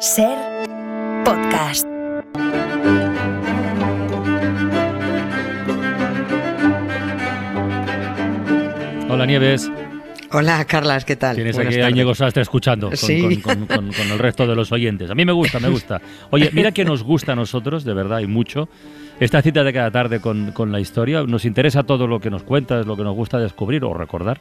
Ser podcast. Hola Nieves, Hola, Carlas, ¿qué tal? tienes Buenas aquí a tardes. Íñigo Sastre escuchando con, Sí. con- con- con- con el resto de los oyentes. A mí me gusta, me gusta. Oye, mira que nos gusta a nosotros, de verdad, y mucho, esta cita de cada tarde con, con la historia. Nos interesa todo lo que nos cuentas, lo que nos gusta descubrir o recordar.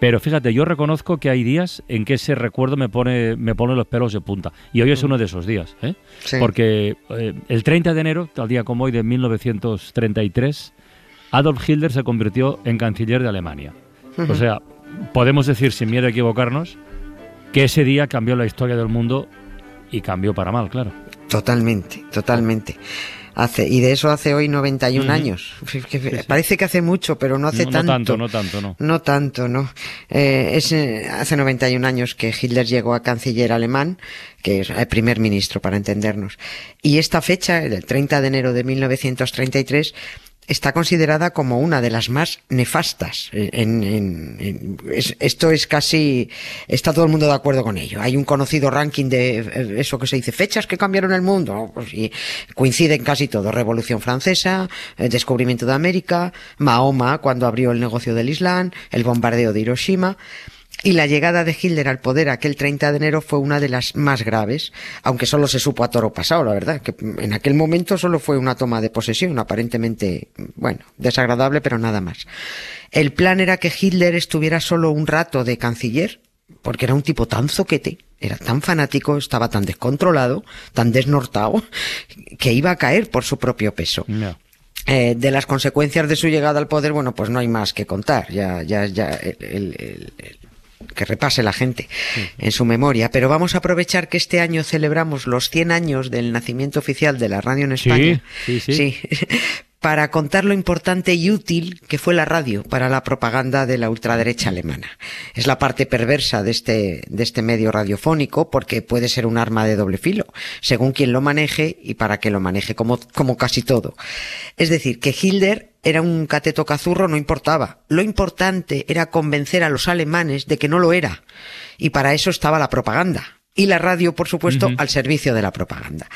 Pero fíjate, yo reconozco que hay días en que ese recuerdo me pone, me pone los pelos de punta. Y hoy es uno de esos días. ¿eh? Mm. Sí. Porque eh, el 30 de enero, tal día como hoy de 1933, Adolf Hitler se convirtió en canciller de Alemania. O sea, podemos decir sin miedo a equivocarnos que ese día cambió la historia del mundo y cambió para mal, claro. Totalmente, totalmente. Hace, y de eso hace hoy 91 Ujú. años. Es que Parece que hace mucho, pero no hace no, tanto. no tanto, no tanto, no. No tanto, no. Eh, es eh, hace 91 años que Hitler llegó a canciller alemán, que es el primer ministro, para entendernos. Y esta fecha, el 30 de enero de 1933, está considerada como una de las más nefastas. Eh, En, en- en- es- esto es casi, está todo el mundo de acuerdo con ello. Hay un conocido ranking de eh, eso que se dice, fechas que cambiaron el mundo. Pues, y coinciden casi todo. Revolución Francesa, el descubrimiento de América, Mahoma cuando abrió el negocio del Islam, el bombardeo de Hiroshima. Y la llegada de Hitler al poder aquel 30 de enero fue una de las más graves, aunque solo se supo a toro pasado, la verdad, que en aquel momento solo fue una toma de posesión, aparentemente, bueno, desagradable, pero nada más. El plan era que Hitler estuviera solo un rato de canciller, porque era un tipo tan zoquete, era tan fanático, estaba tan descontrolado, tan desnortado, que iba a caer por su propio peso. Eh, de las consecuencias de su llegada al poder, bueno, pues no hay más que contar. Ya, ya, ya, el- el- el- que repase la gente en su memoria. Pero vamos a aprovechar que este año celebramos los 100 años del nacimiento oficial de la radio en Sí, España. sí, sí. para contar lo importante y útil que fue la radio para la propaganda de la ultraderecha alemana. Es la parte perversa de este, de este medio radiofónico porque puede ser un arma de doble filo, según quien lo maneje y para que lo maneje, como, como casi todo. Es decir, que Hitler era un cateto cazurro no importaba. Lo importante era convencer a los alemanes de que no lo era. Y para eso estaba la propaganda. Y la radio, por supuesto, al servicio de la propaganda.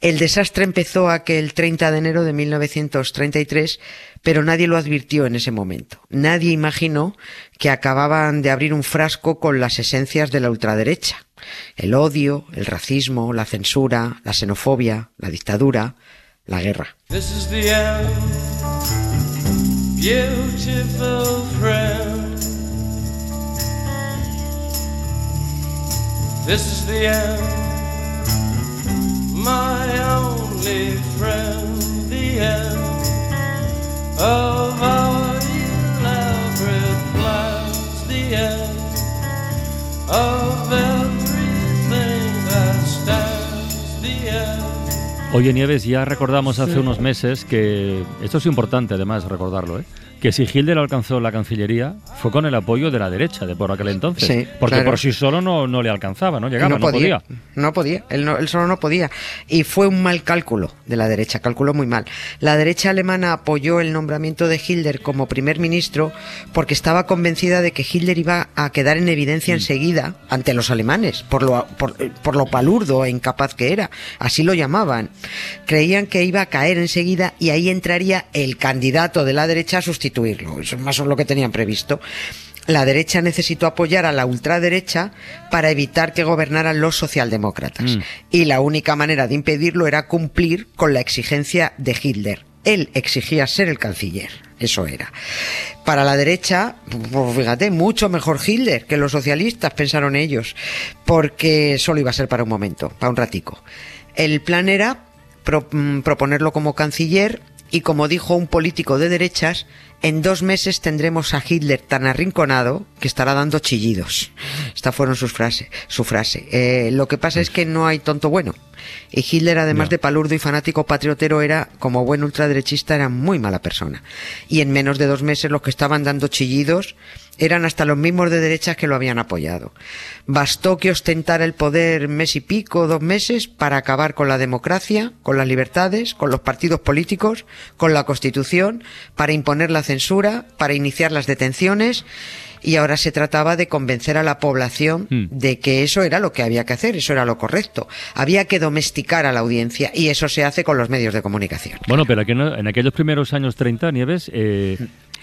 El desastre empezó aquel 30 de enero de 1933, pero nadie lo advirtió en ese momento. Nadie imaginó que acababan de abrir un frasco con las esencias de la ultraderecha. El odio, el racismo, la censura, la xenofobia, la dictadura, la guerra. This is the end, beautiful friend. This is the end, my only friend. The end of our elaborate plans. The end of Oye Nieves, ya recordamos hace unos meses que, esto es importante además recordarlo, ¿eh? Que si Hitler alcanzó la Cancillería fue con el apoyo de la derecha de por aquel entonces. Sí, porque claro. por sí solo no, no le alcanzaba, no llegaba, no, podía. No podía, él, no- él solo no podía. Y fue un mal cálculo de la derecha, calculó muy mal. La derecha alemana apoyó el nombramiento de Hitler como primer ministro porque estaba convencida de que Hitler iba a quedar en evidencia Mm. enseguida ante los alemanes, por lo, por, por lo palurdo e incapaz que era. Así lo llamaban. Creían que iba a caer enseguida y ahí entraría el candidato de la derecha a Eso es más o menos lo que tenían previsto. La derecha necesitó apoyar a la ultraderecha para evitar que gobernaran los socialdemócratas. Mm. Y la única manera de impedirlo era cumplir con la exigencia de Hitler. Él exigía ser el canciller. Eso era. Para la derecha, pues fíjate, mucho mejor Hitler que los socialistas, pensaron ellos, porque solo iba a ser para un momento, para un ratico. El plan era mm, proponerlo como canciller y como dijo un político de derechas, en dos meses tendremos a Hitler tan arrinconado que estará dando chillidos. Esta fueron sus frases, su frase. Eh, lo que pasa es que no hay tonto bueno. Y Hitler, además de palurdo y fanático patriotero, era, como buen ultraderechista, era muy mala persona. Y en menos de dos meses los que estaban dando chillidos eran hasta los mismos de derechas que lo habían apoyado. Bastó que ostentara el poder mes y pico, dos meses, para acabar con la democracia, con las libertades, con los partidos políticos, con la Constitución, para imponer la censura, para iniciar las detenciones y ahora se trataba de convencer a la población Mm. de que eso era lo que había que hacer, eso era lo correcto. Había que domesticar a la audiencia y eso se hace con los medios de comunicación. Bueno, pero en aquellos primeros años 30, Nieves, eh,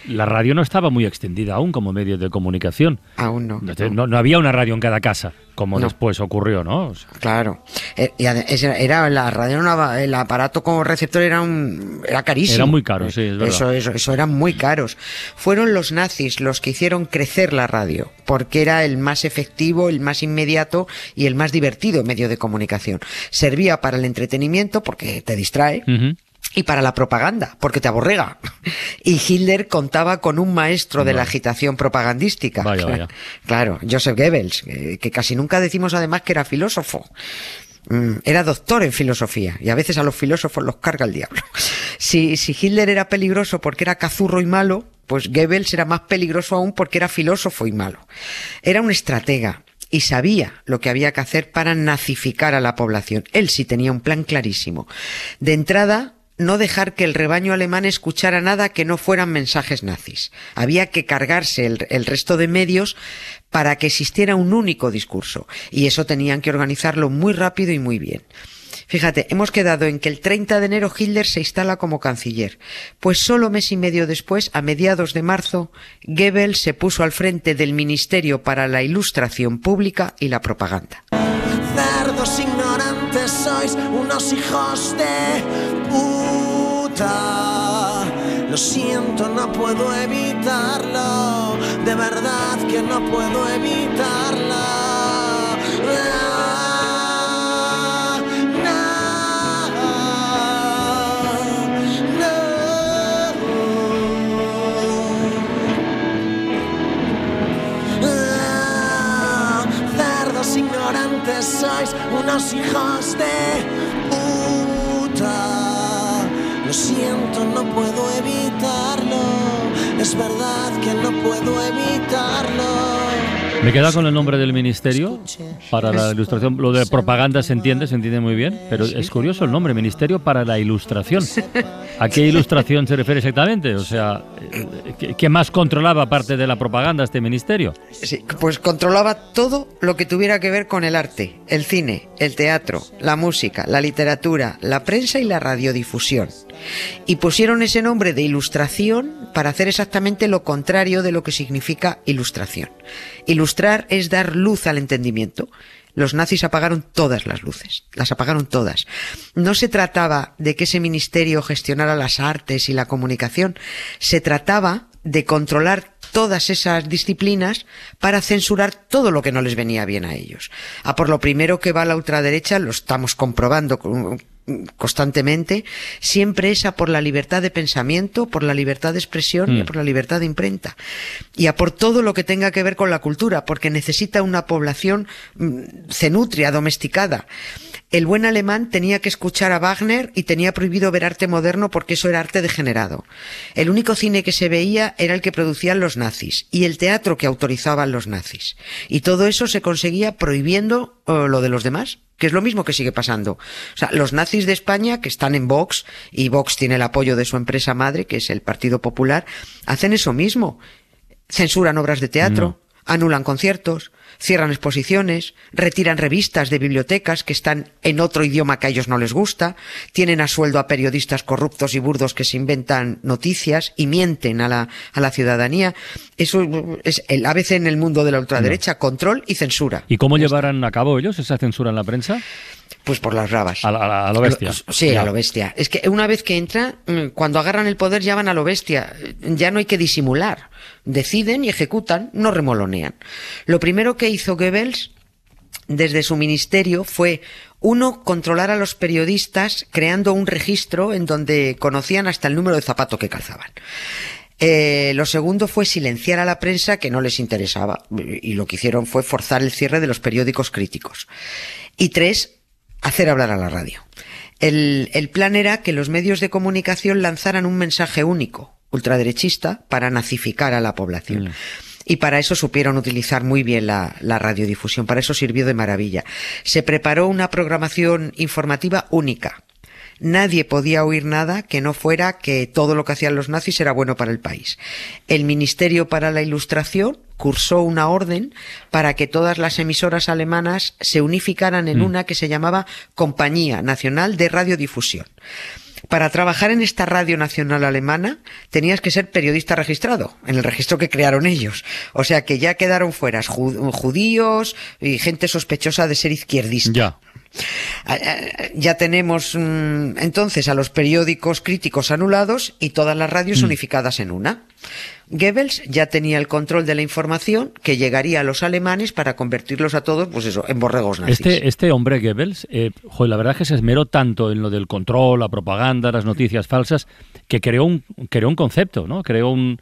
la radio no estaba muy extendida aún como medio de comunicación. Aún no. No, no- no había una radio en cada casa, como No. después ocurrió, ¿no? O sea, Claro. Eh, era la radio, el aparato como receptor era un era carísimo. Era muy caro, sí, es verdad. Eso, eso, eso eran muy caros. Fueron los nazis los que hicieron crecer la radio, porque era el más efectivo, el más inmediato y el más divertido medio de comunicación. Servía para el entretenimiento porque te distrae. Y para la propaganda, porque te aborrega. Y Hitler contaba con un maestro de la agitación propagandística. Vaya, vaya. Claro, Joseph Goebbels, que, que casi nunca decimos además que era filósofo. Mm, Era doctor en filosofía y a veces a los filósofos los carga el diablo. Si, si Hitler era peligroso porque era cazurro y malo, pues Goebbels era más peligroso aún porque era filósofo y malo. Era un estratega y sabía lo que había que hacer para nazificar a la población. Él sí tenía un plan clarísimo. De entrada, no dejar que el rebaño alemán escuchara nada que no fueran mensajes nazis. Había que cargarse el, resto de medios para que existiera un único discurso. Y eso tenían que organizarlo muy rápido y muy bien. Fíjate, hemos quedado en que el 30 de enero Hitler se instala como canciller. Pues solo mes y medio después, a mediados de marzo, Goebbels se puso al frente del Ministerio para la Ilustración Pública y la Propaganda. Lo siento, no puedo evitarlo. De verdad que no puedo evitarlo. Es verdad que no puedo evitarlo. Me queda con el nombre del ministerio para la ilustración. Lo de propaganda se entiende, se entiende muy bien, pero es curioso el nombre, Ministerio para la Ilustración. ¿A qué ilustración se refiere exactamente? O sea, ¿qué- ¿qué más controlaba aparte de la propaganda este ministerio? Sí, pues controlaba todo lo que tuviera que ver con el arte, el cine, el teatro, la música, la literatura, la prensa y la radiodifusión. Y pusieron ese nombre de ilustración para hacer exactamente lo contrario de lo que significa ilustración. Ilustrar es dar luz al entendimiento. Los nazis apagaron todas las luces, las apagaron todas. No se trataba de que ese ministerio gestionara las artes y la comunicación, se trataba de controlar todas esas disciplinas para censurar todo lo que no les venía bien a ellos. A por lo primero que va la ultraderecha, lo estamos comprobando constantemente, siempre es a por la libertad de pensamiento, por la libertad de expresión y Mm. por la libertad de imprenta. Y a por todo lo que tenga que ver con la cultura, porque necesita una población mm, cenutria, domesticada. El buen alemán tenía que escuchar a Wagner y tenía prohibido ver arte moderno porque eso era arte degenerado. El único cine que se veía era el que producían los nazis y el teatro que autorizaban los nazis. Y todo eso se conseguía prohibiendo eh, lo de los demás que es lo mismo que sigue pasando. O sea, los nazis de España, que están en Vox, y Vox tiene el apoyo de su empresa madre, que es el Partido Popular, hacen eso mismo. Censuran obras de teatro, anulan conciertos, cierran exposiciones, retiran revistas de bibliotecas que están en otro idioma que a ellos no les gusta, tienen a sueldo a periodistas corruptos y burdos que se inventan noticias y mienten a la, a la ciudadanía. Eso es el ABC en el mundo de la ultraderecha, control y censura. ¿Y cómo llevarán a cabo ellos esa censura en la prensa? Pues por las rabas. A, la- a lo bestia. Sí, Ya. a lo bestia. Es que una vez que entra, mm, cuando agarran el poder ya van a lo bestia. Ya no hay que disimular. Deciden y ejecutan, no remolonean. Lo primero que hizo Goebbels desde su ministerio fue uno controlar a los periodistas creando un registro en donde conocían hasta el número de zapato que calzaban. Eh, lo segundo fue silenciar a la prensa que no les interesaba y lo que hicieron fue forzar el cierre de los periódicos críticos. Y tres, hacer hablar a la radio. El, el plan era que los medios de comunicación lanzaran un mensaje único, ultraderechista, para nazificar a la población. Y para eso supieron utilizar muy bien la, la radiodifusión, para eso sirvió de maravilla. Se preparó una programación informativa única. Nadie podía oír nada que no fuera que todo lo que hacían los nazis era bueno para el país. El Ministerio para la Ilustración cursó una orden para que todas las emisoras alemanas se unificaran en una que se llamaba Compañía Nacional de Radiodifusión. Para trabajar en esta radio nacional alemana tenías que ser periodista registrado, en el registro que crearon ellos. O sea que ya quedaron fuera ju- judíos y gente sospechosa de ser izquierdista. Ya. Ah, ah, Ya tenemos mm, entonces a los periódicos críticos anulados y todas las radios unificadas en una. Goebbels ya tenía el control de la información que llegaría a los alemanes para convertirlos a todos, pues eso, en borregos nazis. Este, este hombre, Goebbels, eh, joder, la verdad es que se esmeró tanto en lo del control, la propaganda, las noticias falsas, que creó un, creó un concepto, ¿no? Creó un...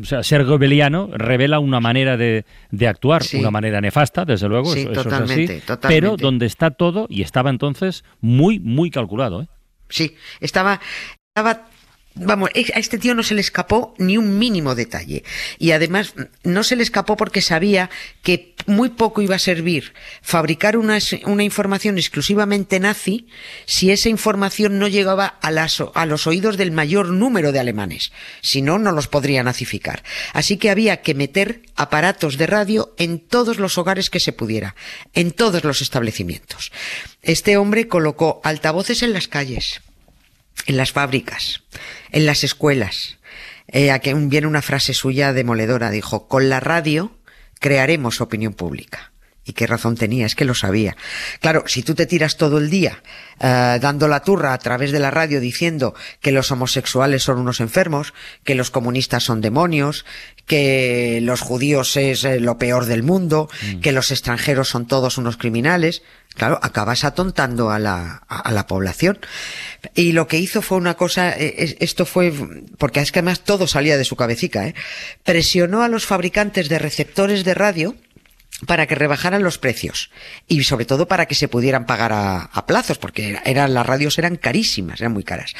O sea, ser goebbeliano revela una manera de, de actuar, Sí. una manera nefasta, desde luego, Sí, eso, eso es totalmente, así, totalmente. pero donde está todo, y estaba entonces muy, muy calculado, ¿eh? Sí, estaba, estaba, vamos, a este tío no se le escapó ni un mínimo detalle. Y además, no se le escapó porque sabía que muy poco iba a servir fabricar una información exclusivamente nazi si esa información no llegaba a, las, a los oídos del mayor número de alemanes. Si no, no los podría nazificar. Así que había que meter aparatos de radio en todos los hogares que se pudiera, en todos los establecimientos. Este hombre colocó altavoces en las calles, en las fábricas, en las escuelas. Eh, aquí viene una frase suya demoledora. Dijo, con la radio crearemos opinión pública. Y qué razón tenía, es que lo sabía. Claro, si tú te tiras todo el día eh, dando la turra a través de la radio diciendo que los homosexuales son unos enfermos, que los comunistas son demonios, que los judíos es eh, lo peor del mundo, que los extranjeros son todos unos criminales, claro, acabas atontando a la, a, a la población. Y lo que hizo fue una cosa, eh, es- esto fue, porque es que además todo salía de su cabecica, ¿eh? presionó a los fabricantes de receptores de radio para que rebajaran los precios y sobre todo para que se pudieran pagar a, plazos porque era- eran las radios eran carísimas eran muy caras.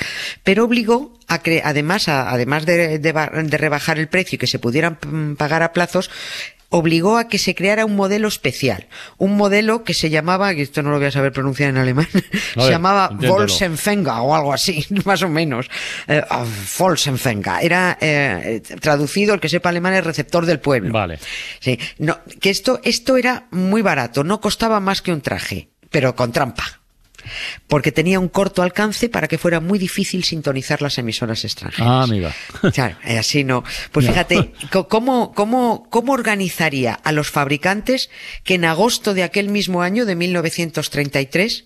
Pero obligó a cre- además además de, de rebajar el precio y que se pudieran mm, pagar a plazos obligó a que se creara un modelo especial un modelo que se llamaba que esto no lo voy a saber pronunciar en alemán se llamaba. Volksempfänger o algo así más o menos eh, ah, Volksempfänger era eh, traducido el que sepa alemán es receptor del pueblo Vale. Sí, no, que esto, esto era muy barato, no costaba más que un traje, pero con trampa. Porque tenía un corto alcance para que fuera muy difícil sintonizar las emisoras extranjeras. Ah, amiga. Claro, eh, así no. Pues fíjate, ¿cómo, cómo, ¿cómo organizaría a los fabricantes que en agosto de aquel mismo año, de 1933,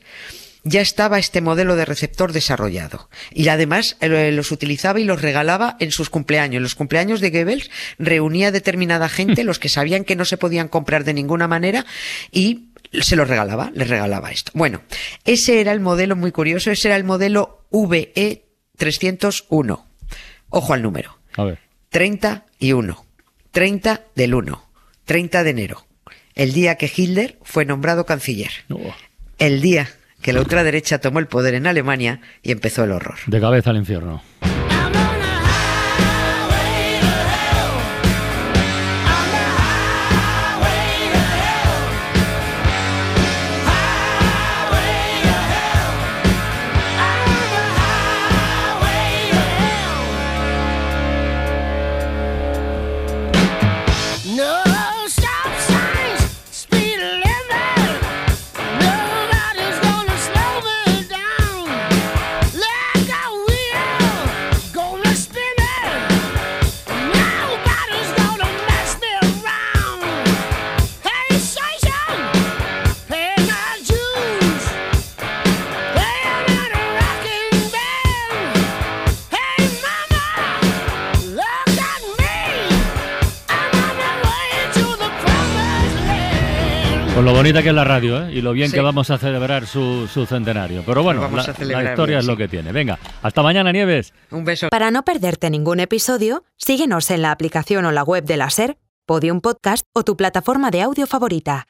ya estaba este modelo de receptor desarrollado. Y además eh, los utilizaba y los regalaba en sus cumpleaños. En los cumpleaños de Goebbels reunía a determinada gente, los que sabían que no se podían comprar de ninguna manera, y se los regalaba, les regalaba esto. Bueno, ese era el modelo muy curioso, ese era el modelo VE 301. Ojo al número. A ver. 30 y 1. 30 del 1. 30 de enero. El día que Hitler fue nombrado canciller. Oh, El día que la ultraderecha tomó el poder en Alemania y empezó el horror. de cabeza al infierno. Con lo bonita que es la radio, ¿eh? Y lo bien Sí. que vamos a celebrar su, su centenario. Pero bueno, vamos la, historia bien, es lo que tiene. Venga, hasta mañana, Nieves. Un beso. Para no perderte ningún episodio, síguenos en la aplicación o la web de la SER, Podium Podcast o tu plataforma de audio favorita.